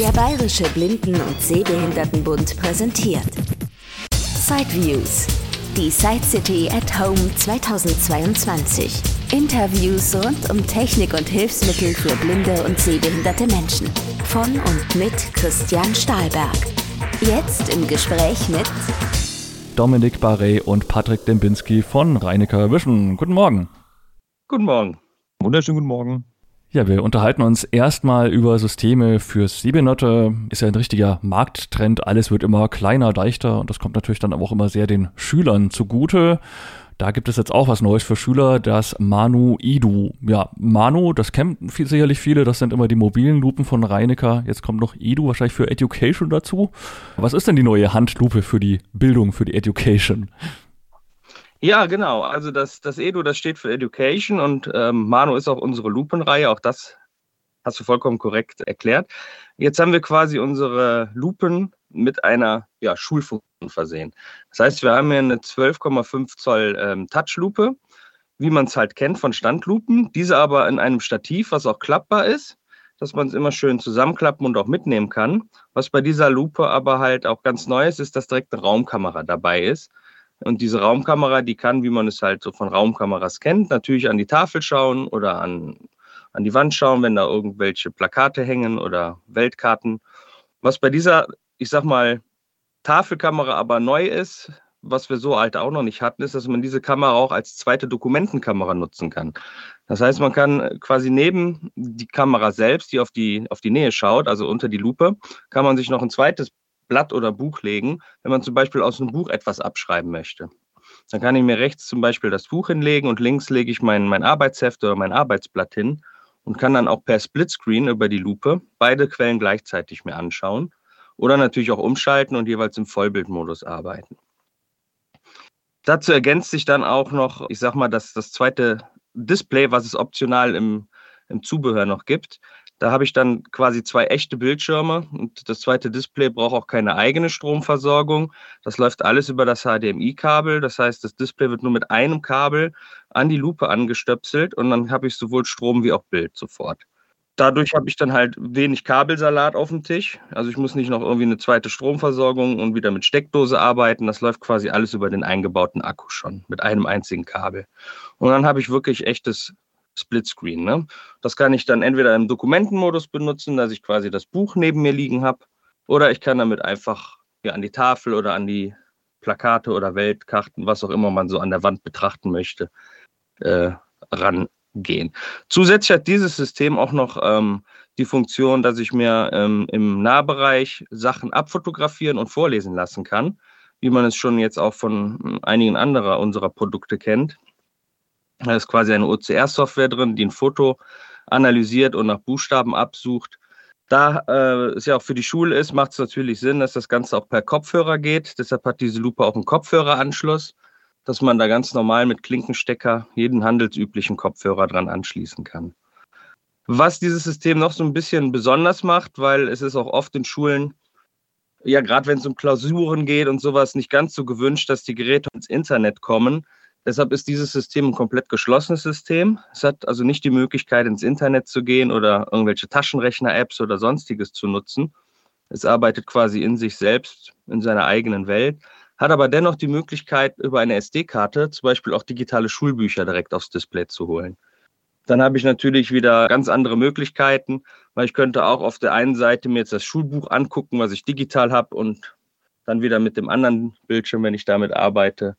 Der Bayerische Blinden- und Sehbehindertenbund präsentiert Sideviews. Die Side City at Home 2022. Interviews rund um Technik und Hilfsmittel für blinde und sehbehinderte Menschen. Von und mit Christian Stahlberg. Jetzt im Gespräch mit Dominik Barret und Patrick Dembinski von Reinecker Vision. Guten Morgen. Guten Morgen. Wunderschönen guten Morgen. Ja, wir unterhalten uns erstmal über Systeme fürs Sehbehinderte. Ist ja ein richtiger Markttrend. Alles wird immer kleiner, leichter und das kommt natürlich dann aber auch immer sehr den Schülern zugute. Da gibt es jetzt auch was Neues für Schüler, das Manu Idu. Ja, Manu, das kennen viel, sicherlich viele, das sind immer die mobilen Lupen von Reinecker. Jetzt kommt noch Idu wahrscheinlich für Education dazu. Was ist denn die neue Handlupe für die Bildung, für die Education? Ja, genau. Also das, das Edu, das steht für Education und ähm, Manu ist auch unsere Lupenreihe. Auch das hast du vollkommen korrekt erklärt. Jetzt haben wir quasi unsere Lupen mit einer ja, Schulfunktion versehen. Das heißt, wir haben hier eine 12,5 Zoll ähm, Touchlupe, wie man es halt kennt von Standlupen. Diese aber in einem Stativ, was auch klappbar ist, dass man es immer schön zusammenklappen und auch mitnehmen kann. Was bei dieser Lupe aber halt auch ganz neu ist, ist, dass direkt eine Raumkamera dabei ist. Und diese Raumkamera, die kann, wie man es halt so von Raumkameras kennt, natürlich an die Tafel schauen oder an, an die Wand schauen, wenn da irgendwelche Plakate hängen oder Weltkarten. Was bei dieser, ich sag mal, Tafelkamera aber neu ist, was wir so alt auch noch nicht hatten, ist, dass man diese Kamera auch als zweite Dokumentenkamera nutzen kann. Das heißt, man kann quasi neben die Kamera selbst, die auf die, auf die Nähe schaut, also unter die Lupe, kann man sich noch ein zweites Blatt oder Buch legen, wenn man zum Beispiel aus einem Buch etwas abschreiben möchte. Dann kann ich mir rechts zum Beispiel das Buch hinlegen und links lege ich mein, mein Arbeitsheft oder mein Arbeitsblatt hin und kann dann auch per Splitscreen über die Lupe beide Quellen gleichzeitig mir anschauen oder natürlich auch umschalten und jeweils im Vollbildmodus arbeiten. Dazu ergänzt sich dann auch noch, ich sag mal, das, das zweite Display, was es optional im, im Zubehör noch gibt. Da habe ich dann quasi zwei echte Bildschirme und das zweite Display braucht auch keine eigene Stromversorgung. Das läuft alles über das HDMI-Kabel. Das heißt, das Display wird nur mit einem Kabel an die Lupe angestöpselt und dann habe ich sowohl Strom wie auch Bild sofort. Dadurch habe ich dann halt wenig Kabelsalat auf dem Tisch. Also ich muss nicht noch irgendwie eine zweite Stromversorgung und wieder mit Steckdose arbeiten. Das läuft quasi alles über den eingebauten Akku schon mit einem einzigen Kabel. Und dann habe ich wirklich echtes Splitscreen. Ne? Das kann ich dann entweder im Dokumentenmodus benutzen, dass ich quasi das Buch neben mir liegen habe, oder ich kann damit einfach ja, an die Tafel oder an die Plakate oder Weltkarten, was auch immer man so an der Wand betrachten möchte, äh, rangehen. Zusätzlich hat dieses System auch noch ähm, die Funktion, dass ich mir ähm, im Nahbereich Sachen abfotografieren und vorlesen lassen kann, wie man es schon jetzt auch von hm, einigen anderer unserer Produkte kennt. Da ist quasi eine OCR-Software drin, die ein Foto analysiert und nach Buchstaben absucht. Da äh, es ja auch für die Schule ist, macht es natürlich Sinn, dass das Ganze auch per Kopfhörer geht. Deshalb hat diese Lupe auch einen Kopfhöreranschluss, dass man da ganz normal mit Klinkenstecker jeden handelsüblichen Kopfhörer dran anschließen kann. Was dieses System noch so ein bisschen besonders macht, weil es ist auch oft in Schulen, ja, gerade wenn es um Klausuren geht und sowas, nicht ganz so gewünscht, dass die Geräte ins Internet kommen. Deshalb ist dieses System ein komplett geschlossenes System. Es hat also nicht die Möglichkeit, ins Internet zu gehen oder irgendwelche Taschenrechner-Apps oder sonstiges zu nutzen. Es arbeitet quasi in sich selbst, in seiner eigenen Welt, hat aber dennoch die Möglichkeit, über eine SD-Karte zum Beispiel auch digitale Schulbücher direkt aufs Display zu holen. Dann habe ich natürlich wieder ganz andere Möglichkeiten, weil ich könnte auch auf der einen Seite mir jetzt das Schulbuch angucken, was ich digital habe und dann wieder mit dem anderen Bildschirm, wenn ich damit arbeite,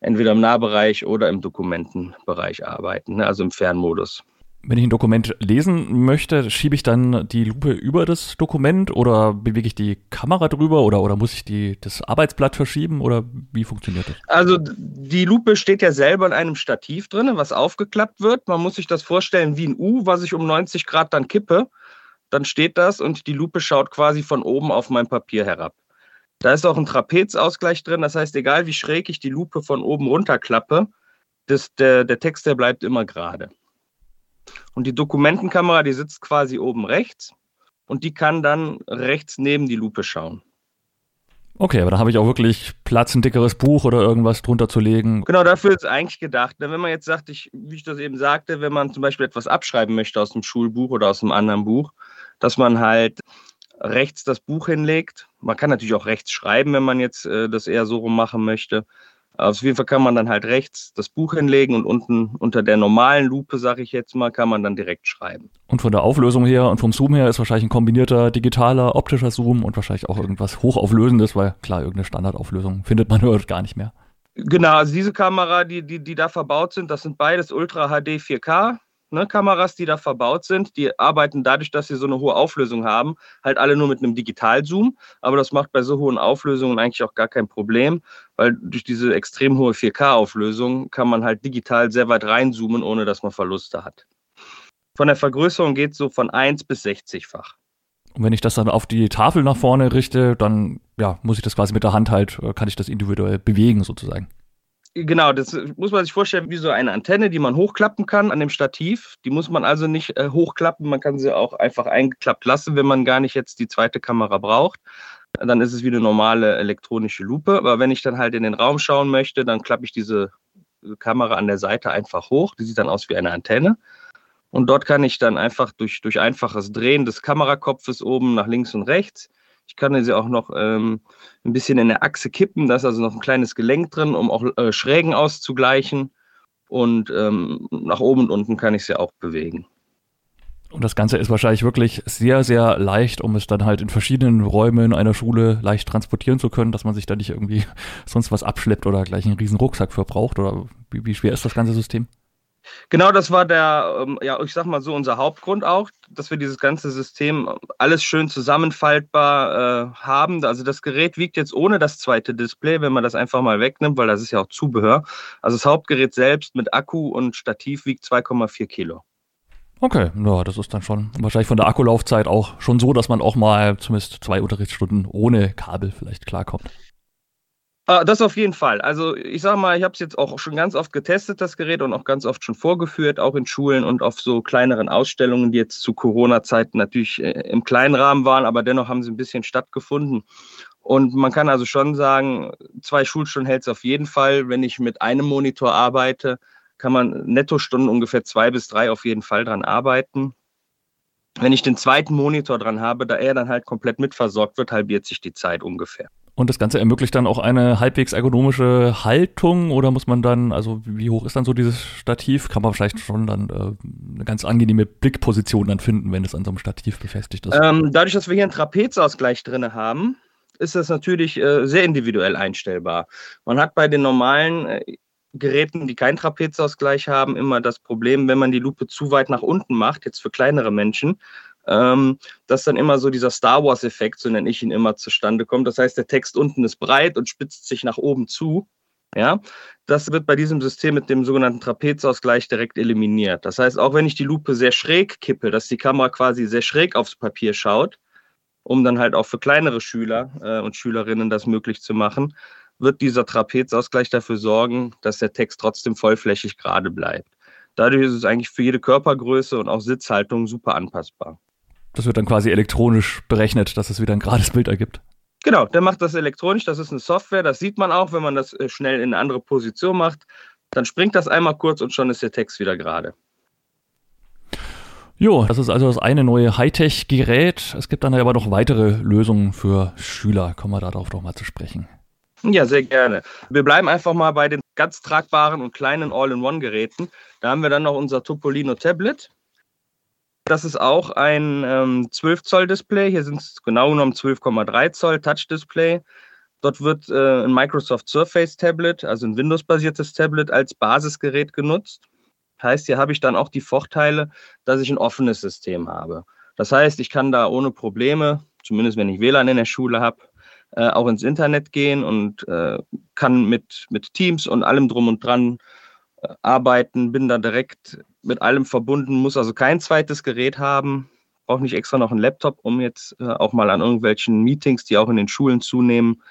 entweder im Nahbereich oder im Dokumentenbereich arbeiten, ne, also im Fernmodus. Wenn ich ein Dokument lesen möchte, schiebe ich dann die Lupe über das Dokument oder bewege ich die Kamera drüber oder, oder muss ich die, das Arbeitsblatt verschieben oder wie funktioniert das? Also die Lupe steht ja selber in einem Stativ drin, was aufgeklappt wird. Man muss sich das vorstellen wie ein U, was ich um 90 Grad dann kippe. Dann steht das und die Lupe schaut quasi von oben auf mein Papier herab. Da ist auch ein Trapezausgleich drin, das heißt, egal wie schräg ich die Lupe von oben runter klappe, das, der, der Text, der bleibt immer gerade. Und die Dokumentenkamera, die sitzt quasi oben rechts und die kann dann rechts neben die Lupe schauen. Okay, aber da habe ich auch wirklich Platz, ein dickeres Buch oder irgendwas drunter zu legen. Genau, dafür ist es eigentlich gedacht. Wenn man jetzt sagt, ich, wie ich das eben sagte, wenn man zum Beispiel etwas abschreiben möchte aus dem Schulbuch oder aus einem anderen Buch, dass man halt rechts das Buch hinlegt. Man kann natürlich auch rechts schreiben, wenn man jetzt äh, das eher so rum machen möchte. Auf jeden Fall kann man dann halt rechts das Buch hinlegen und unten unter der normalen Lupe, sage ich jetzt mal, kann man dann direkt schreiben. Und von der Auflösung her und vom Zoom her ist wahrscheinlich ein kombinierter digitaler, optischer Zoom und wahrscheinlich auch irgendwas Hochauflösendes, weil klar, irgendeine Standardauflösung findet man dort gar nicht mehr. Genau, also diese Kamera, die, die, die da verbaut sind, das sind beides Ultra HD 4K ne, Kameras, die da verbaut sind, die arbeiten dadurch, dass sie so eine hohe Auflösung haben, halt alle nur mit einem Digitalzoom. Aber das macht bei so hohen Auflösungen eigentlich auch gar kein Problem, weil durch diese extrem hohe 4K-Auflösung kann man halt digital sehr weit reinzoomen, ohne dass man Verluste hat. Von der Vergrößerung geht es so von 1 bis 60-fach. Und wenn ich das dann auf die Tafel nach vorne richte, dann ja, muss ich das quasi mit der Hand halt, äh, kann ich das individuell bewegen sozusagen. Genau, das muss man sich vorstellen wie so eine Antenne, die man hochklappen kann an dem Stativ. Die muss man also nicht äh, hochklappen, man kann sie auch einfach eingeklappt lassen, wenn man gar nicht jetzt die zweite Kamera braucht. Dann ist es wie eine normale elektronische Lupe. Aber wenn ich dann halt in den Raum schauen möchte, dann klappe ich diese Kamera an der Seite einfach hoch. Die sieht dann aus wie eine Antenne. Und dort kann ich dann einfach durch, durch einfaches Drehen des Kamerakopfes oben nach links und rechts ich kann sie auch noch ähm, ein bisschen in der Achse kippen. Da ist also noch ein kleines Gelenk drin, um auch äh, Schrägen auszugleichen. Und ähm, nach oben und unten kann ich sie auch bewegen. Und das Ganze ist wahrscheinlich wirklich sehr, sehr leicht, um es dann halt in verschiedenen Räumen einer Schule leicht transportieren zu können, dass man sich da nicht irgendwie sonst was abschleppt oder gleich einen riesen Rucksack verbraucht. Oder wie, wie schwer ist das ganze System? Genau, das war der, ähm, ja, ich sag mal so, unser Hauptgrund auch, dass wir dieses ganze System alles schön zusammenfaltbar äh, haben. Also das Gerät wiegt jetzt ohne das zweite Display, wenn man das einfach mal wegnimmt, weil das ist ja auch Zubehör. Also das Hauptgerät selbst mit Akku und Stativ wiegt 2,4 Kilo. Okay, ja, das ist dann schon wahrscheinlich von der Akkulaufzeit auch schon so, dass man auch mal zumindest zwei Unterrichtsstunden ohne Kabel vielleicht klarkommt. Uh, das auf jeden Fall. Also ich sage mal, ich habe es jetzt auch schon ganz oft getestet, das Gerät, und auch ganz oft schon vorgeführt, auch in Schulen und auf so kleineren Ausstellungen, die jetzt zu Corona-Zeiten natürlich äh, im kleinen Rahmen waren, aber dennoch haben sie ein bisschen stattgefunden. Und man kann also schon sagen, zwei Schulstunden hält es auf jeden Fall. Wenn ich mit einem Monitor arbeite, kann man Nettostunden ungefähr zwei bis drei auf jeden Fall dran arbeiten. Wenn ich den zweiten Monitor dran habe, da er dann halt komplett mitversorgt wird, halbiert sich die Zeit ungefähr. Und das Ganze ermöglicht dann auch eine halbwegs ergonomische Haltung oder muss man dann, also wie hoch ist dann so dieses Stativ? Kann man vielleicht schon dann äh, eine ganz angenehme Blickposition dann finden, wenn es an so einem Stativ befestigt ist? Ähm, dadurch, dass wir hier einen Trapezausgleich drin haben, ist das natürlich äh, sehr individuell einstellbar. Man hat bei den normalen äh, Geräten, die keinen Trapezausgleich haben, immer das Problem, wenn man die Lupe zu weit nach unten macht, jetzt für kleinere Menschen, ähm, dass dann immer so dieser Star Wars-Effekt, so nenne ich ihn immer, zustande kommt. Das heißt, der Text unten ist breit und spitzt sich nach oben zu. Ja, das wird bei diesem System mit dem sogenannten Trapezausgleich direkt eliminiert. Das heißt, auch wenn ich die Lupe sehr schräg kippe, dass die Kamera quasi sehr schräg aufs Papier schaut, um dann halt auch für kleinere Schüler äh, und Schülerinnen das möglich zu machen, wird dieser Trapezausgleich dafür sorgen, dass der Text trotzdem vollflächig gerade bleibt. Dadurch ist es eigentlich für jede Körpergröße und auch Sitzhaltung super anpassbar. Das wird dann quasi elektronisch berechnet, dass es wieder ein gerades Bild ergibt. Genau, der macht das elektronisch. Das ist eine Software. Das sieht man auch, wenn man das äh, schnell in eine andere Position macht. Dann springt das einmal kurz und schon ist der Text wieder gerade. Jo, das ist also das eine neue Hightech-Gerät. Es gibt dann aber noch weitere Lösungen für Schüler. Kommen wir darauf doch mal zu sprechen. Ja, sehr gerne. Wir bleiben einfach mal bei den ganz tragbaren und kleinen All-in-One-Geräten. Da haben wir dann noch unser Topolino Tablet. Das ist auch ein ähm, 12 Zoll Display. Hier sind es genau genommen 12,3 Zoll Touch Display. Dort wird äh, ein Microsoft Surface Tablet, also ein Windows-basiertes Tablet, als Basisgerät genutzt. Heißt, hier habe ich dann auch die Vorteile, dass ich ein offenes System habe. Das heißt, ich kann da ohne Probleme, zumindest wenn ich WLAN in der Schule habe, äh, auch ins Internet gehen und äh, kann mit, mit Teams und allem drum und dran arbeiten, bin da direkt mit allem verbunden, muss also kein zweites Gerät haben, brauche nicht extra noch einen Laptop, um jetzt äh, auch mal an irgendwelchen Meetings, die auch in den Schulen zunehmen,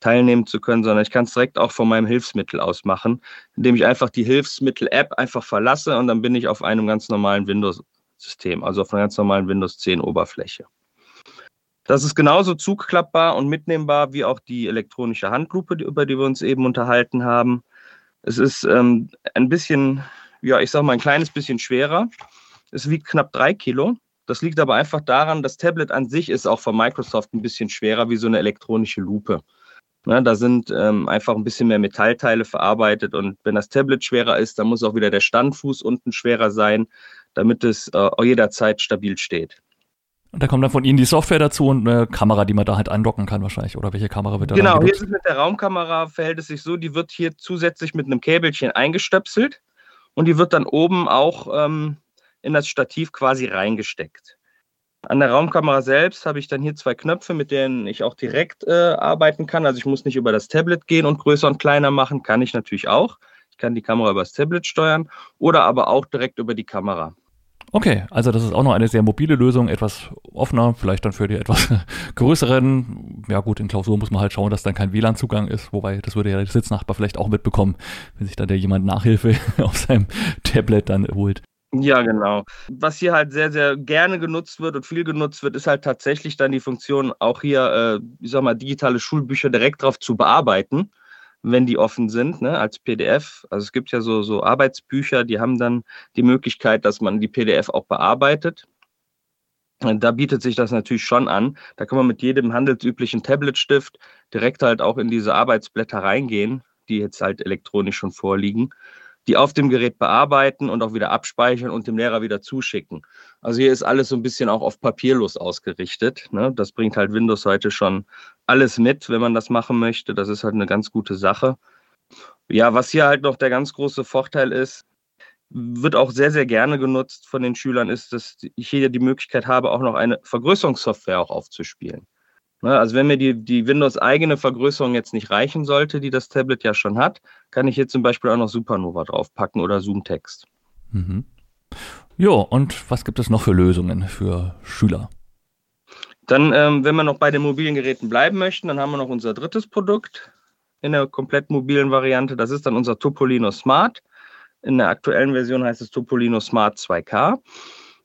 teilnehmen zu können, sondern ich kann es direkt auch von meinem Hilfsmittel aus machen, indem ich einfach die Hilfsmittel-App einfach verlasse und dann bin ich auf einem ganz normalen Windows-System, also auf einer ganz normalen Windows 10 Oberfläche. Das ist genauso zugklappbar und mitnehmbar wie auch die elektronische Handlupe, über die wir uns eben unterhalten haben. Es ist ähm, ein bisschen, ja, ich sag mal, ein kleines bisschen schwerer. Es wiegt knapp drei Kilo Das liegt aber einfach daran, das Tablet an sich ist auch von Microsoft ein bisschen schwerer wie so eine elektronische Lupe. Ne, da sind ähm, einfach ein bisschen mehr Metallteile verarbeitet und wenn das Tablet schwerer ist, dann muss auch wieder der Standfuß unten schwerer sein, damit es äh, jederzeit stabil steht. Und da kommt dann von Ihnen die Software dazu und eine Kamera, die man da halt andocken kann wahrscheinlich. Oder welche Kamera wird da Genau, hier ist es mit der Raumkamera, verhält es sich so, die wird hier zusätzlich mit einem Käbelchen eingestöpselt und die wird dann oben auch ähm, in das Stativ quasi reingesteckt. An der Raumkamera selbst habe ich dann hier zwei Knöpfe, mit denen ich auch direkt äh, arbeiten kann. Also ich muss nicht über das Tablet gehen und größer und kleiner machen, kann ich natürlich auch. Ich kann die Kamera über das Tablet steuern oder aber auch direkt über die Kamera. Okay, also das ist auch noch eine sehr mobile Lösung, etwas offener, vielleicht dann für die etwas größeren. Ja gut, in Klausur muss man halt schauen, dass dann kein WLAN-Zugang ist, wobei das würde ja der Sitznachbar vielleicht auch mitbekommen, wenn sich dann der jemand Nachhilfe auf seinem Tablet dann holt. Ja, genau. Was hier halt sehr, sehr gerne genutzt wird und viel genutzt wird, ist halt tatsächlich dann die Funktion, auch hier, äh, ich sag mal, digitale Schulbücher direkt drauf zu bearbeiten wenn die offen sind, ne, als PDF. Also es gibt ja so, so Arbeitsbücher, die haben dann die Möglichkeit, dass man die PDF auch bearbeitet. Da bietet sich das natürlich schon an. Da kann man mit jedem handelsüblichen Tabletstift direkt halt auch in diese Arbeitsblätter reingehen, die jetzt halt elektronisch schon vorliegen die auf dem Gerät bearbeiten und auch wieder abspeichern und dem Lehrer wieder zuschicken. Also hier ist alles so ein bisschen auch auf papierlos ausgerichtet. Ne? Das bringt halt Windows heute schon alles mit, wenn man das machen möchte. Das ist halt eine ganz gute Sache. Ja, was hier halt noch der ganz große Vorteil ist, wird auch sehr, sehr gerne genutzt von den Schülern, ist, dass ich hier die Möglichkeit habe, auch noch eine Vergrößerungssoftware auch aufzuspielen. Ne, also wenn mir die, die Windows-eigene Vergrößerung jetzt nicht reichen sollte, die das Tablet ja schon hat, kann ich hier zum Beispiel auch noch Supernova draufpacken oder Zoom-Text. Mhm. Jo, und was gibt es noch für Lösungen für Schüler? Dann, ähm, wenn wir noch bei den mobilen Geräten bleiben möchten, dann haben wir noch unser drittes Produkt in der komplett mobilen Variante. Das ist dann unser Topolino Smart. In der aktuellen Version heißt es Topolino Smart 2K.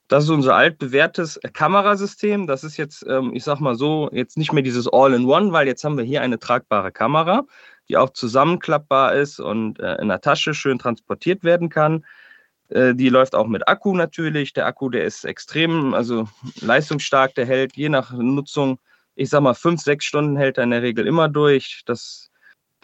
Das ist unser altbewährtes Kamerasystem. Das ist jetzt, ähm, ich sag mal so, jetzt nicht mehr dieses All-in-One, weil jetzt haben wir hier eine tragbare Kamera, die auch zusammenklappbar ist und äh, in der Tasche schön transportiert werden kann. Äh, die läuft auch mit Akku natürlich. Der Akku, der ist extrem, also leistungsstark, der hält je nach Nutzung, ich sag mal, fünf, sechs Stunden hält er in der Regel immer durch. Das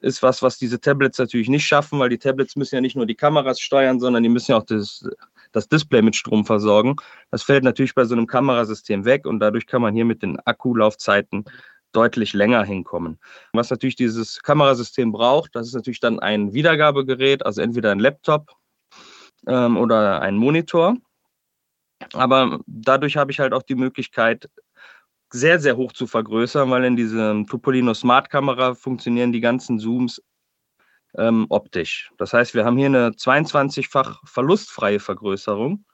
ist was, was diese Tablets natürlich nicht schaffen, weil die Tablets müssen ja nicht nur die Kameras steuern, sondern die müssen ja auch das das Display mit Strom versorgen. Das fällt natürlich bei so einem Kamerasystem weg und dadurch kann man hier mit den Akkulaufzeiten deutlich länger hinkommen. Was natürlich dieses Kamerasystem braucht, das ist natürlich dann ein Wiedergabegerät, also entweder ein Laptop ähm, oder ein Monitor. Aber dadurch habe ich halt auch die Möglichkeit, sehr, sehr hoch zu vergrößern, weil in diesem Topolino Smart Kamera funktionieren die ganzen Zooms ähm, optisch. Das heißt, wir haben hier eine 22-fach verlustfreie Vergrößerung.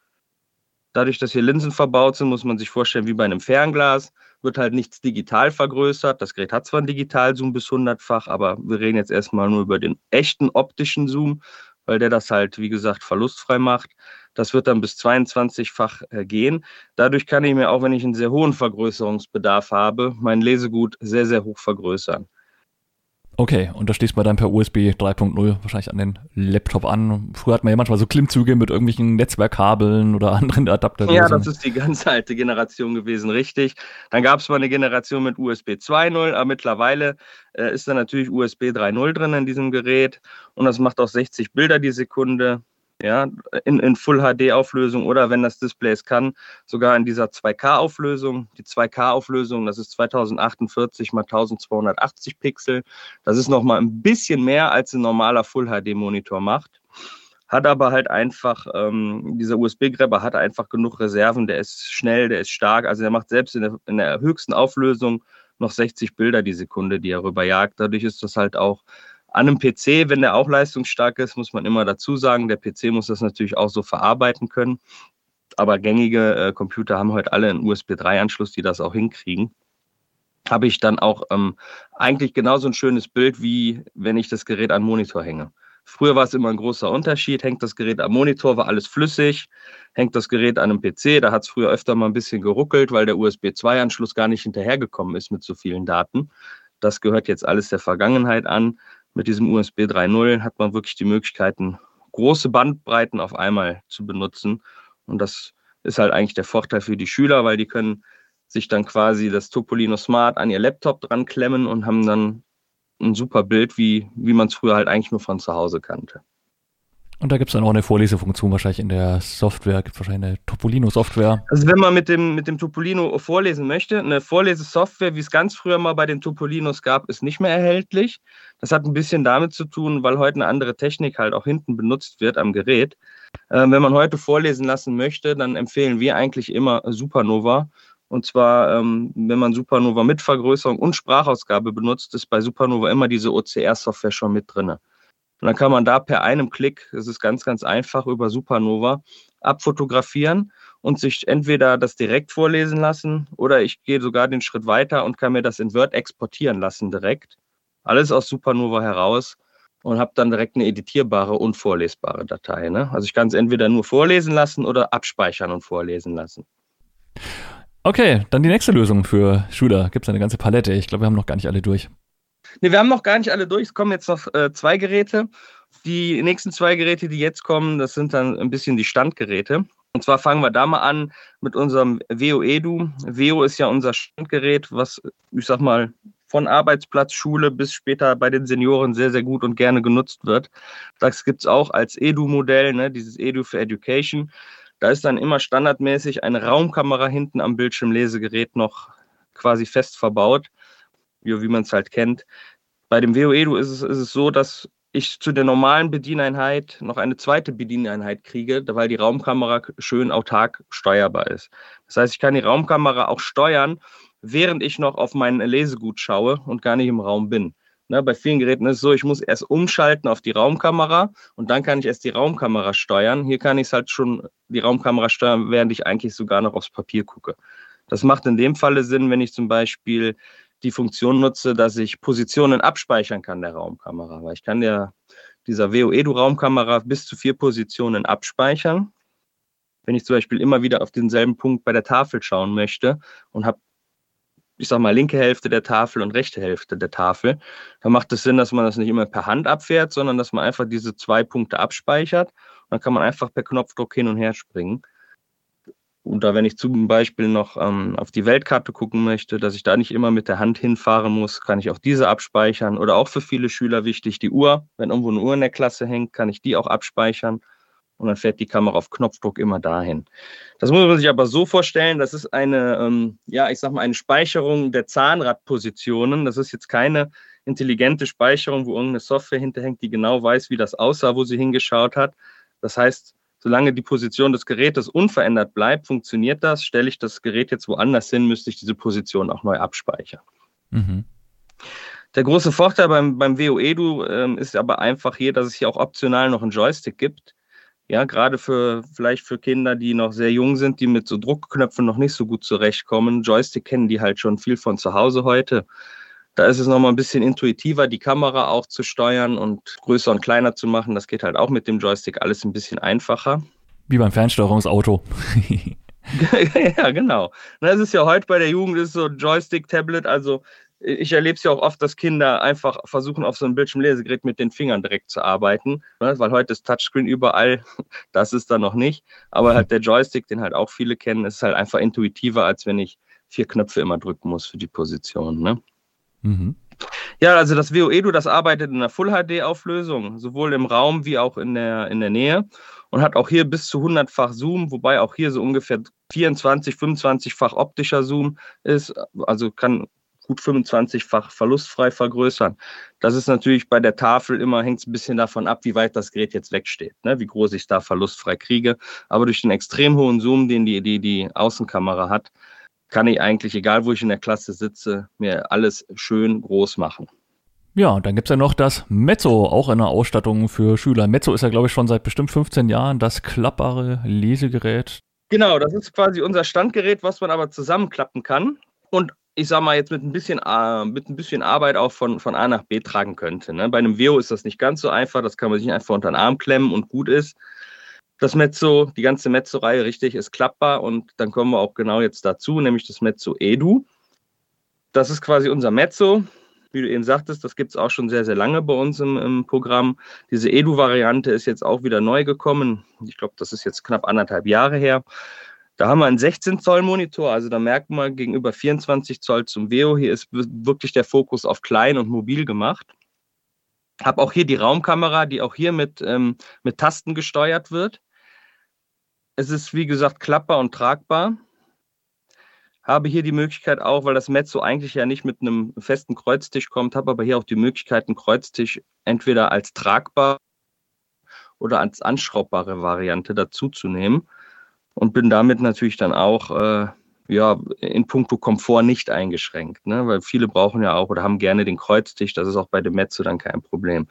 Dadurch, dass hier Linsen verbaut sind, muss man sich vorstellen, wie bei einem Fernglas, wird halt nichts digital vergrößert. Das Gerät hat zwar einen Digitalzoom bis 100-fach, aber wir reden jetzt erstmal nur über den echten optischen Zoom, weil der das halt, wie gesagt, verlustfrei macht. Das wird dann bis 22-fach äh, gehen. Dadurch kann ich mir auch, wenn ich einen sehr hohen Vergrößerungsbedarf habe, mein Lesegut sehr, sehr hoch vergrößern. Okay, und da schließt man dann per USB 3.0 wahrscheinlich an den Laptop an. Früher hat man ja manchmal so Klimmzüge mit irgendwelchen Netzwerkkabeln oder anderen Adaptern. Ja, das ist die ganz alte Generation gewesen, richtig. Dann gab es mal eine Generation mit USB 2.0, aber mittlerweile äh, ist da natürlich USB 3.0 drin in diesem Gerät und das macht auch 60 Bilder die Sekunde ja, in, in Full HD-Auflösung oder wenn das Display es kann, sogar in dieser 2K-Auflösung. Die 2K-Auflösung, das ist 2048 mal 1280 Pixel. Das ist nochmal ein bisschen mehr, als ein normaler Full HD-Monitor macht. Hat aber halt einfach, ähm, dieser USB-Gräber hat einfach genug Reserven, der ist schnell, der ist stark. Also der macht selbst in der, in der höchsten Auflösung noch 60 Bilder die Sekunde, die er rüberjagt. Dadurch ist das halt auch an einem PC, wenn der auch leistungsstark ist, muss man immer dazu sagen, der PC muss das natürlich auch so verarbeiten können. Aber gängige äh, Computer haben heute alle einen USB 3-Anschluss, die das auch hinkriegen. Habe ich dann auch ähm, eigentlich genauso ein schönes Bild, wie wenn ich das Gerät an Monitor hänge. Früher war es immer ein großer Unterschied. Hängt das Gerät am Monitor, war alles flüssig. Hängt das Gerät an einem PC, da hat es früher öfter mal ein bisschen geruckelt, weil der USB 2-Anschluss gar nicht hinterhergekommen ist mit so vielen Daten. Das gehört jetzt alles der Vergangenheit an mit diesem USB 3.0 hat man wirklich die Möglichkeiten, große Bandbreiten auf einmal zu benutzen. Und das ist halt eigentlich der Vorteil für die Schüler, weil die können sich dann quasi das Topolino Smart an ihr Laptop dran klemmen und haben dann ein super Bild, wie, wie man es früher halt eigentlich nur von zu Hause kannte. Und da gibt es dann auch eine Vorlesefunktion wahrscheinlich in der Software, gibt wahrscheinlich eine Topolino-Software. Also wenn man mit dem, mit dem Topolino vorlesen möchte, eine Vorlesesoftware, wie es ganz früher mal bei den Topolinos gab, ist nicht mehr erhältlich. Das hat ein bisschen damit zu tun, weil heute eine andere Technik halt auch hinten benutzt wird am Gerät. Äh, wenn man heute vorlesen lassen möchte, dann empfehlen wir eigentlich immer Supernova. Und zwar, ähm, wenn man Supernova mit Vergrößerung und Sprachausgabe benutzt, ist bei Supernova immer diese OCR-Software schon mit drin. Und dann kann man da per einem Klick, es ist ganz, ganz einfach, über Supernova abfotografieren und sich entweder das direkt vorlesen lassen oder ich gehe sogar den Schritt weiter und kann mir das in Word exportieren lassen direkt. Alles aus Supernova heraus und habe dann direkt eine editierbare und vorlesbare Datei. Ne? Also ich kann es entweder nur vorlesen lassen oder abspeichern und vorlesen lassen. Okay, dann die nächste Lösung für Schüler. Gibt es eine ganze Palette. Ich glaube, wir haben noch gar nicht alle durch. Ne, wir haben noch gar nicht alle durch. Es kommen jetzt noch äh, zwei Geräte. Die nächsten zwei Geräte, die jetzt kommen, das sind dann ein bisschen die Standgeräte. Und zwar fangen wir da mal an mit unserem Veo Edu. Veo ist ja unser Standgerät, was, ich sag mal, von Arbeitsplatz, Schule bis später bei den Senioren sehr, sehr gut und gerne genutzt wird. Das gibt es auch als Edu-Modell, ne, dieses Edu für Education. Da ist dann immer standardmäßig eine Raumkamera hinten am Bildschirmlesegerät noch quasi fest verbaut wie, wie man es halt kennt. Bei dem WoE ist es, ist es so, dass ich zu der normalen Bedieneinheit noch eine zweite Bedieneinheit kriege, weil die Raumkamera schön autark steuerbar ist. Das heißt, ich kann die Raumkamera auch steuern, während ich noch auf mein Lesegut schaue und gar nicht im Raum bin. Ne, bei vielen Geräten ist es so, ich muss erst umschalten auf die Raumkamera und dann kann ich erst die Raumkamera steuern. Hier kann ich es halt schon die Raumkamera steuern, während ich eigentlich sogar noch aufs Papier gucke. Das macht in dem Falle Sinn, wenn ich zum Beispiel die Funktion nutze, dass ich Positionen abspeichern kann der Raumkamera. Weil ich kann ja dieser WoEDU-Raumkamera bis zu vier Positionen abspeichern. Wenn ich zum Beispiel immer wieder auf denselben Punkt bei der Tafel schauen möchte und habe, ich sag mal, linke Hälfte der Tafel und rechte Hälfte der Tafel, dann macht es Sinn, dass man das nicht immer per Hand abfährt, sondern dass man einfach diese zwei Punkte abspeichert. Und dann kann man einfach per Knopfdruck hin und her springen. Da, wenn ich zum Beispiel noch ähm, auf die Weltkarte gucken möchte, dass ich da nicht immer mit der Hand hinfahren muss, kann ich auch diese abspeichern. Oder auch für viele Schüler wichtig, die Uhr. Wenn irgendwo eine Uhr in der Klasse hängt, kann ich die auch abspeichern. Und dann fährt die Kamera auf Knopfdruck immer dahin. Das muss man sich aber so vorstellen, das ist eine, ähm, ja, ich sag mal, eine Speicherung der Zahnradpositionen. Das ist jetzt keine intelligente Speicherung, wo irgendeine Software hinterhängt, die genau weiß, wie das aussah, wo sie hingeschaut hat. Das heißt, Solange die Position des Gerätes unverändert bleibt, funktioniert das. Stelle ich das Gerät jetzt woanders hin, müsste ich diese Position auch neu abspeichern. Mhm. Der große Vorteil beim, beim WoEDU ähm, ist aber einfach hier, dass es hier auch optional noch einen Joystick gibt. Ja, gerade für vielleicht für Kinder, die noch sehr jung sind, die mit so Druckknöpfen noch nicht so gut zurechtkommen. Joystick kennen die halt schon viel von zu Hause heute. Da ist es nochmal ein bisschen intuitiver, die Kamera auch zu steuern und größer und kleiner zu machen. Das geht halt auch mit dem Joystick alles ein bisschen einfacher. Wie beim Fernsteuerungsauto. ja, genau. Das ist ja heute bei der Jugend ist so Joystick, Tablet, also ich erlebe es ja auch oft, dass Kinder einfach versuchen, auf so einem Bildschirmlesegerät mit den Fingern direkt zu arbeiten, ne? weil heute ist Touchscreen überall, das ist da noch nicht. Aber halt der Joystick, den halt auch viele kennen, ist halt einfach intuitiver, als wenn ich vier Knöpfe immer drücken muss für die Position. Ne? Mhm. Ja, also das WoEDU, das arbeitet in einer Full-HD-Auflösung, sowohl im Raum wie auch in der, in der Nähe und hat auch hier bis zu 100-fach Zoom, wobei auch hier so ungefähr 24, 25-fach optischer Zoom ist, also kann gut 25-fach verlustfrei vergrößern. Das ist natürlich bei der Tafel immer, hängt es ein bisschen davon ab, wie weit das Gerät jetzt wegsteht, ne? wie groß ich da verlustfrei kriege. Aber durch den extrem hohen Zoom, den die, die, die Außenkamera hat, kann ich eigentlich, egal wo ich in der Klasse sitze, mir alles schön groß machen. Ja, und dann gibt es ja noch das Mezzo, auch eine Ausstattung für Schüler. Mezzo ist ja, glaube ich, schon seit bestimmt 15 Jahren das klappbare Lesegerät. Genau, das ist quasi unser Standgerät, was man aber zusammenklappen kann und ich sag mal jetzt mit ein bisschen, äh, mit ein bisschen Arbeit auch von, von A nach B tragen könnte. Ne? Bei einem Veo ist das nicht ganz so einfach, das kann man sich einfach unter den Arm klemmen und gut ist das Mezzo, die ganze Mezzo-Reihe richtig ist klappbar und dann kommen wir auch genau jetzt dazu, nämlich das Mezzo Edu. Das ist quasi unser Mezzo. Wie du eben sagtest, das gibt es auch schon sehr, sehr lange bei uns im, im Programm. Diese Edu-Variante ist jetzt auch wieder neu gekommen. Ich glaube, das ist jetzt knapp anderthalb Jahre her. Da haben wir einen 16 Zoll Monitor, also da merkt man gegenüber 24 Zoll zum Veo, hier ist wirklich der Fokus auf klein und mobil gemacht. Habe auch hier die Raumkamera, die auch hier mit, ähm, mit Tasten gesteuert wird. Es ist wie gesagt klappbar und tragbar. Habe hier die Möglichkeit auch, weil das Mezzo eigentlich ja nicht mit einem festen Kreuztisch kommt, habe aber hier auch die Möglichkeit, einen Kreuztisch entweder als tragbar oder als anschraubbare Variante dazuzunehmen und bin damit natürlich dann auch äh, ja, in puncto Komfort nicht eingeschränkt, ne? weil viele brauchen ja auch oder haben gerne den Kreuztisch, das ist auch bei dem Mezzo dann kein Problem.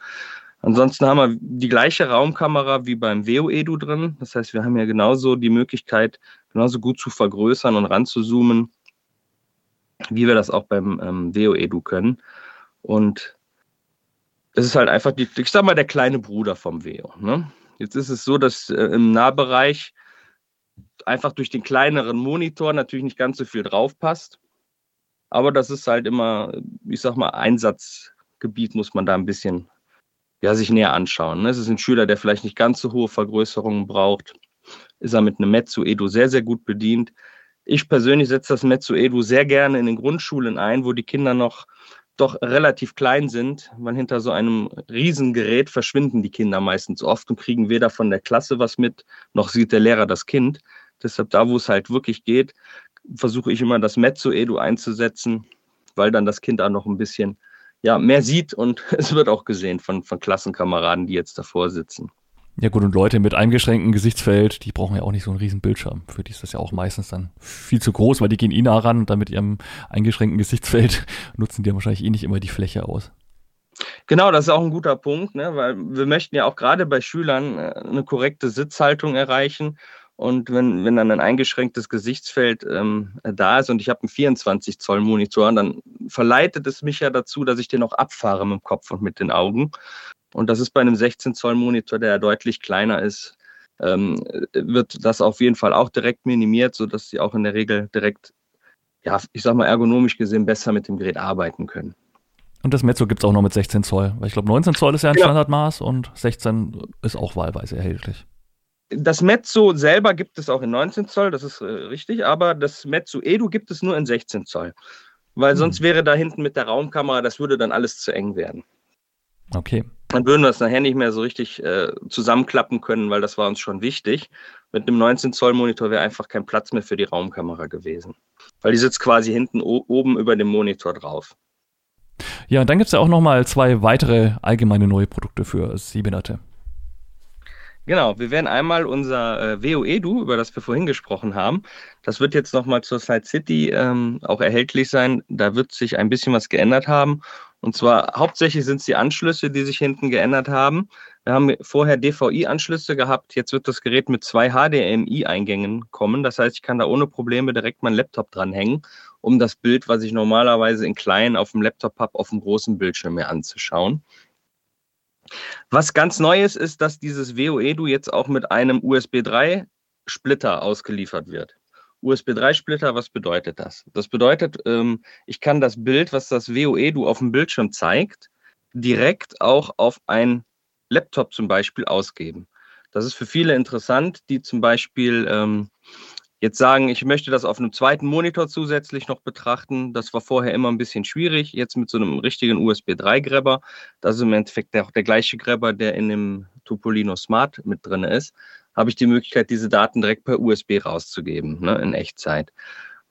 Ansonsten haben wir die gleiche Raumkamera wie beim Veo Edu drin. Das heißt, wir haben ja genauso die Möglichkeit, genauso gut zu vergrößern und ranzuzoomen, wie wir das auch beim ähm, Veo Edu können. Und es ist halt einfach, die, ich sag mal, der kleine Bruder vom Veo. Ne? Jetzt ist es so, dass äh, im Nahbereich einfach durch den kleineren Monitor natürlich nicht ganz so viel drauf passt. Aber das ist halt immer, ich sag mal, Einsatzgebiet muss man da ein bisschen ja, sich näher anschauen. Ne? Es ist ein Schüler, der vielleicht nicht ganz so hohe Vergrößerungen braucht. Ist er mit einem Metsu Edu sehr, sehr gut bedient. Ich persönlich setze das Metsu Edu sehr gerne in den Grundschulen ein, wo die Kinder noch doch relativ klein sind, weil hinter so einem Riesengerät verschwinden die Kinder meistens oft und kriegen weder von der Klasse was mit, noch sieht der Lehrer das Kind. Deshalb da, wo es halt wirklich geht, versuche ich immer das Mezzo Edu einzusetzen, weil dann das Kind auch noch ein bisschen ja, mehr sieht und es wird auch gesehen von, von Klassenkameraden, die jetzt davor sitzen. Ja gut, und Leute mit eingeschränktem Gesichtsfeld, die brauchen ja auch nicht so einen riesen Bildschirm. Für die ist das ja auch meistens dann viel zu groß, weil die gehen eh nah ran und dann mit ihrem eingeschränkten Gesichtsfeld nutzen die ja wahrscheinlich eh nicht immer die Fläche aus. Genau, das ist auch ein guter Punkt, ne? weil wir möchten ja auch gerade bei Schülern äh, eine korrekte Sitzhaltung erreichen. Und wenn, wenn dann ein eingeschränktes Gesichtsfeld ähm, da ist und ich habe einen 24 Zoll Monitor, dann verleitet es mich ja dazu, dass ich den auch abfahre mit dem Kopf und mit den Augen. Und das ist bei einem 16 Zoll Monitor, der ja deutlich kleiner ist, ähm, wird das auf jeden Fall auch direkt minimiert, sodass sie auch in der Regel direkt, ja, ich sag mal ergonomisch gesehen, besser mit dem Gerät arbeiten können. Und das Mezzo gibt es auch noch mit 16 Zoll, weil ich glaube 19 Zoll ist ja ein ja. Standardmaß und 16 ist auch wahlweise erhältlich. Das Mezzo selber gibt es auch in 19 Zoll, das ist äh, richtig, aber das Mezzo Edu gibt es nur in 16 Zoll. Weil hm. sonst wäre da hinten mit der Raumkamera, das würde dann alles zu eng werden. Okay. Dann würden wir es nachher nicht mehr so richtig äh, zusammenklappen können, weil das war uns schon wichtig. Mit einem 19 Zoll Monitor wäre einfach kein Platz mehr für die Raumkamera gewesen. Weil die sitzt quasi hinten oben über dem Monitor drauf. Ja, und dann gibt es ja auch nochmal zwei weitere allgemeine neue Produkte für Siebenerte. Genau, wir werden einmal unser äh, WoE-Du, über das wir vorhin gesprochen haben, das wird jetzt nochmal zur Side City ähm, auch erhältlich sein. Da wird sich ein bisschen was geändert haben. Und zwar hauptsächlich sind es die Anschlüsse, die sich hinten geändert haben. Wir haben vorher DVI-Anschlüsse gehabt. Jetzt wird das Gerät mit zwei HDMI-Eingängen kommen. Das heißt, ich kann da ohne Probleme direkt meinen Laptop dranhängen, um das Bild, was ich normalerweise in klein auf dem Laptop habe, auf dem großen Bildschirm mir anzuschauen. Was ganz Neues ist, dass dieses WoEDU jetzt auch mit einem USB 3 Splitter ausgeliefert wird. USB 3 Splitter, was bedeutet das? Das bedeutet, ähm, ich kann das Bild, was das WoEDU auf dem Bildschirm zeigt, direkt auch auf ein Laptop zum Beispiel ausgeben. Das ist für viele interessant, die zum Beispiel ähm, Jetzt sagen, ich möchte das auf einem zweiten Monitor zusätzlich noch betrachten. Das war vorher immer ein bisschen schwierig. Jetzt mit so einem richtigen USB 3 Grabber, das ist im Endeffekt auch der gleiche Grabber, der in dem Topolino Smart mit drin ist, habe ich die Möglichkeit, diese Daten direkt per USB rauszugeben, ne, in Echtzeit.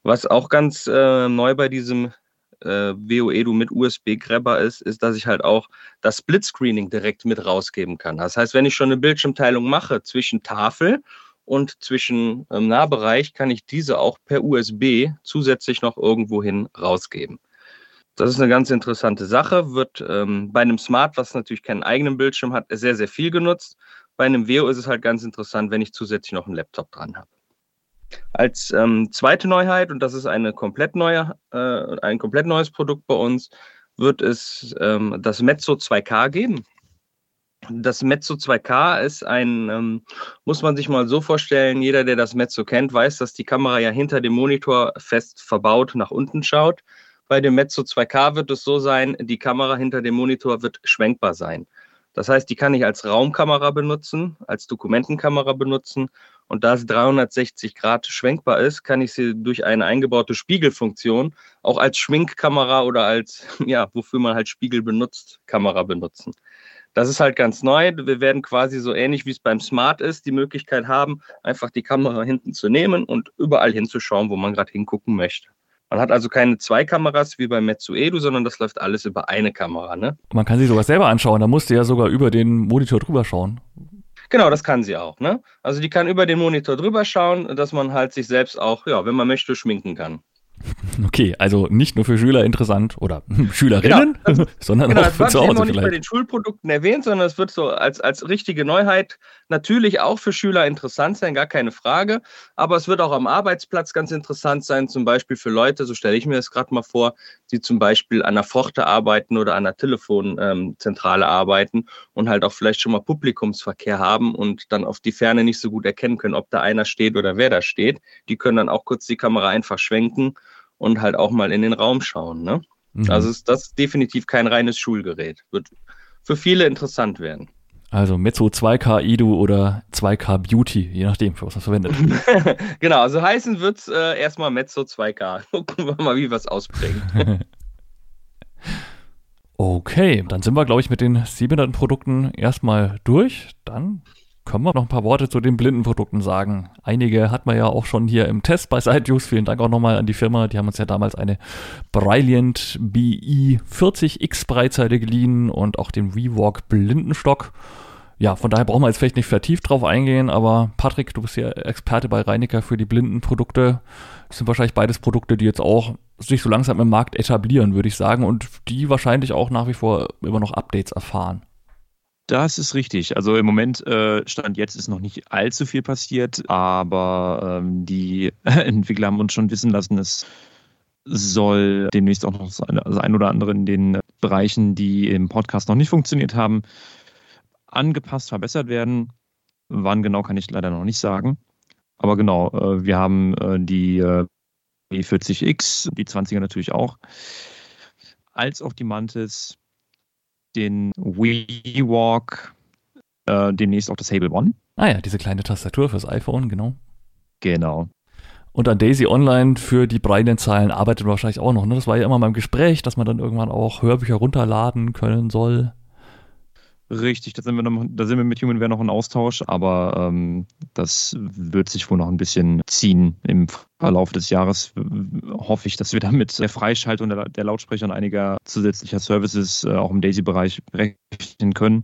Was auch ganz äh, neu bei diesem äh, WoEDU mit USB-Grabber ist, ist, dass ich halt auch das Split-Screening direkt mit rausgeben kann. Das heißt, wenn ich schon eine Bildschirmteilung mache zwischen Tafel und zwischen ähm, Nahbereich kann ich diese auch per USB zusätzlich noch irgendwohin rausgeben. Das ist eine ganz interessante Sache, wird ähm, bei einem Smart, was natürlich keinen eigenen Bildschirm hat, sehr, sehr viel genutzt. Bei einem Veo ist es halt ganz interessant, wenn ich zusätzlich noch einen Laptop dran habe. Als ähm, zweite Neuheit, und das ist eine komplett neue, äh, ein komplett neues Produkt bei uns, wird es ähm, das Mezzo 2K geben. Das Mezzo 2K ist ein, ähm, muss man sich mal so vorstellen, jeder, der das Mezzo kennt, weiß, dass die Kamera ja hinter dem Monitor fest verbaut nach unten schaut. Bei dem Mezzo 2K wird es so sein, die Kamera hinter dem Monitor wird schwenkbar sein. Das heißt, die kann ich als Raumkamera benutzen, als Dokumentenkamera benutzen Und da es 360 Grad schwenkbar ist, kann ich sie durch eine eingebaute Spiegelfunktion auch als Schminkkamera oder als, ja, wofür man halt Spiegel benutzt, Kamera benutzen. Das ist halt ganz neu. Wir werden quasi so ähnlich wie es beim Smart ist, die Möglichkeit haben, einfach die Kamera hinten zu nehmen und überall hinzuschauen, wo man gerade hingucken möchte. Man hat also keine zwei Kameras wie beim Metsu Edu, sondern das läuft alles über eine Kamera. Ne? Man kann sich sowas selber anschauen, da musst du ja sogar über den Monitor drüber schauen. Genau, das kann sie auch. Ne? Also die kann über den Monitor drüber schauen, dass man halt sich selbst auch, ja, wenn man möchte, schminken kann. Okay, also nicht nur für Schüler interessant oder Schülerinnen, genau. sondern genau, auch für zu Hause vielleicht. nicht bei den Schulprodukten erwähnt, sondern es wird so als, als richtige Neuheit natürlich auch für Schüler interessant sein, gar keine Frage. Aber es wird auch am Arbeitsplatz ganz interessant sein, zum Beispiel für Leute, so stelle ich mir das gerade mal vor, die zum Beispiel an der Pforte arbeiten oder an der Telefonzentrale ähm, arbeiten und halt auch vielleicht schon mal Publikumsverkehr haben und dann auf die Ferne nicht so gut erkennen können, ob da einer steht oder wer da steht. Die können dann auch kurz die Kamera einfach schwenken und halt auch mal in den Raum schauen. Ne? Mhm. Also ist das definitiv kein reines Schulgerät. Wird für viele interessant werden. Also Mezzo 2K Edu oder 2K Beauty, je nachdem, für was man verwendet. genau, also heißen wird es äh, erstmal Mezzo 2K. Gucken wir mal, wie wir es ausbringen. okay, dann sind wir, glaube ich, mit den 700 Produkten erstmal durch. Dann können wir noch ein paar Worte zu den Blindenprodukten sagen. Einige hat man ja auch schon hier im Test bei SideUse. Vielen Dank auch nochmal an die Firma. Die haben uns ja damals eine Brilliant BI 40X Breitseite geliehen und auch den Rewalk Blindenstock. Ja, von daher brauchen wir jetzt vielleicht nicht vertieft drauf eingehen, aber Patrick, du bist ja Experte bei Reinecker für die Blindenprodukte. Das sind wahrscheinlich beides Produkte, die jetzt auch sich so langsam im Markt etablieren, würde ich sagen, und die wahrscheinlich auch nach wie vor immer noch Updates erfahren. Das ist richtig. Also im Moment, äh, Stand jetzt ist noch nicht allzu viel passiert, aber ähm, die Entwickler haben uns schon wissen lassen, es soll demnächst auch noch das ein oder andere in den Bereichen, die im Podcast noch nicht funktioniert haben, angepasst, verbessert werden. Wann genau kann ich leider noch nicht sagen. Aber genau, äh, wir haben äh, die äh, E40X, die 20er natürlich auch, als auch die Mantis den WeWalk, äh, demnächst auch das Hable One. Ah ja, diese kleine Tastatur fürs iPhone, genau. Genau. Und an Daisy Online für die breiten Zahlen arbeitet man wahrscheinlich auch noch. Ne? Das war ja immer mal im Gespräch, dass man dann irgendwann auch Hörbücher runterladen können soll. Richtig, da sind wir, noch, da sind wir mit Humanware noch in Austausch, aber ähm, das wird sich wohl noch ein bisschen ziehen im Verlauf des Jahres. Hoffe ich, dass wir damit der Freischaltung der, der Lautsprecher und einiger zusätzlicher Services äh, auch im Daisy-Bereich rechnen können.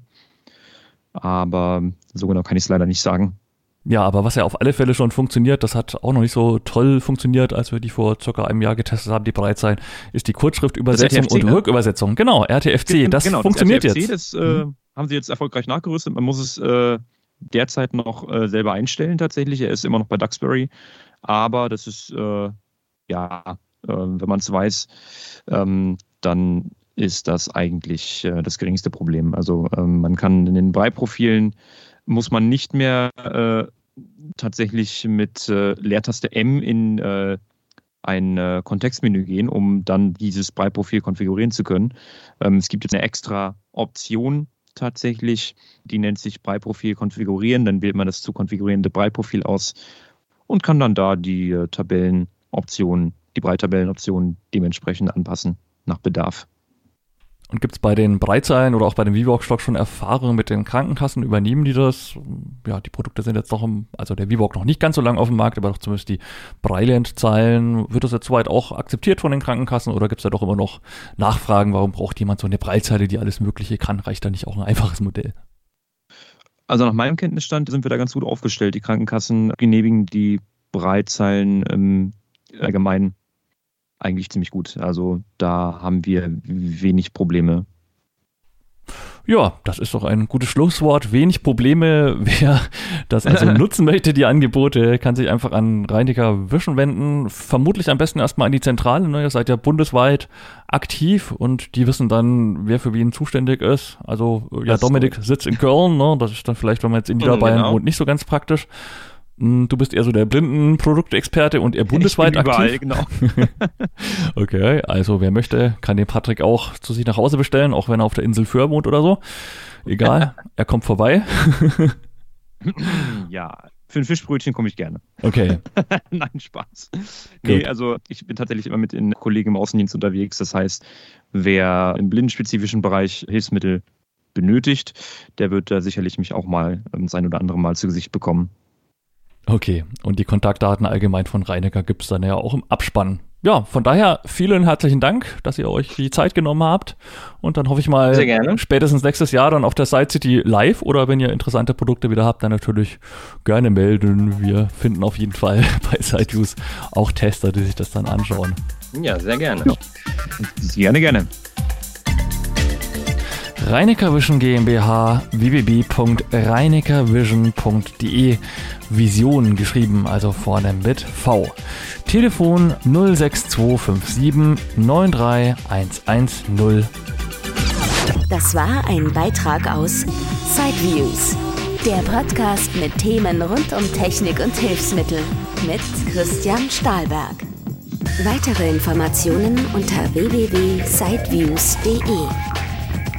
Aber so genau kann ich es leider nicht sagen. Ja, aber was ja auf alle Fälle schon funktioniert, das hat auch noch nicht so toll funktioniert, als wir die vor circa einem Jahr getestet haben, die Breitsein, ist die Kurzschriftübersetzung und ne? Rückübersetzung. Genau, RTFC, das genau, funktioniert das RTFC, jetzt. Das äh, mhm. haben sie jetzt erfolgreich nachgerüstet. Man muss es äh, derzeit noch äh, selber einstellen tatsächlich. Er ist immer noch bei Duxbury, aber das ist, äh, ja, äh, wenn man es weiß, ähm, dann ist das eigentlich äh, das geringste Problem. Also ähm, man kann in den Breiprofilen muss man nicht mehr äh, tatsächlich mit äh, Leertaste M in äh, ein äh, Kontextmenü gehen, um dann dieses Breiprofil konfigurieren zu können. Ähm, es gibt jetzt eine extra Option tatsächlich, die nennt sich Breiprofil konfigurieren. Dann wählt man das zu konfigurierende Breiprofil aus und kann dann da die äh, Tabellenoptionen, die Breitabellenoptionen dementsprechend anpassen nach Bedarf. Und gibt es bei den Breitzeilen oder auch bei dem VWalk-Stock schon Erfahrungen mit den Krankenkassen? Übernehmen die das? Ja, die Produkte sind jetzt noch im, also der VWalk noch nicht ganz so lange auf dem Markt, aber doch zumindest die Breiland-Zeilen. Wird das jetzt soweit auch akzeptiert von den Krankenkassen oder gibt es da doch immer noch Nachfragen, warum braucht jemand so eine Breitzeile, die alles Mögliche kann? Reicht da nicht auch ein einfaches Modell? Also nach meinem Kenntnisstand sind wir da ganz gut aufgestellt. Die Krankenkassen genehmigen die Breitzeilen im Allgemeinen eigentlich ziemlich gut. Also da haben wir wenig Probleme. Ja, das ist doch ein gutes Schlusswort. Wenig Probleme. Wer das also nutzen möchte, die Angebote, kann sich einfach an Reiniger Wischen wenden. Vermutlich am besten erstmal an die Zentrale. Ne? Ihr seid ja bundesweit aktiv und die wissen dann, wer für wen zuständig ist. Also, ja, Dominik sitzt in Köln. Ne? Das ist dann vielleicht, wenn man jetzt in Niederbayern genau. wohnt, nicht so ganz praktisch. Hm, du bist eher so der blinden Produktexperte und er bundesweit ich bin aktiv. Überall, genau. okay, also wer möchte, kann den Patrick auch zu sich nach Hause bestellen, auch wenn er auf der Insel Föhr wohnt oder so. Egal, er kommt vorbei. ja, für ein Fischbrötchen komme ich gerne. Okay. Nein, Spaß. Nee, also ich bin tatsächlich immer mit den Kollegen im Außendienst unterwegs. Das heißt, wer im blindenspezifischen Bereich Hilfsmittel benötigt, der wird da sicherlich mich auch mal ähm, das ein oder andere Mal zu Gesicht bekommen. Okay, und die Kontaktdaten allgemein von Reinecker gibt es dann ja auch im Abspann. Ja, von daher vielen herzlichen Dank, dass ihr euch die Zeit genommen habt. Und dann hoffe ich mal spätestens nächstes Jahr dann auf der Side City live oder wenn ihr interessante Produkte wieder habt, dann natürlich gerne melden. Wir finden auf jeden Fall bei SideViews auch Tester, die sich das dann anschauen. Ja, sehr gerne. Ja. Gerne, gerne. Reinecker Vision GmbH www.reinekervision.de Vision geschrieben, also vorne mit V. Telefon 06257 93110. Das war ein Beitrag aus Sideviews, der Podcast mit Themen rund um Technik und Hilfsmittel mit Christian Stahlberg. Weitere Informationen unter www.sideviews.de.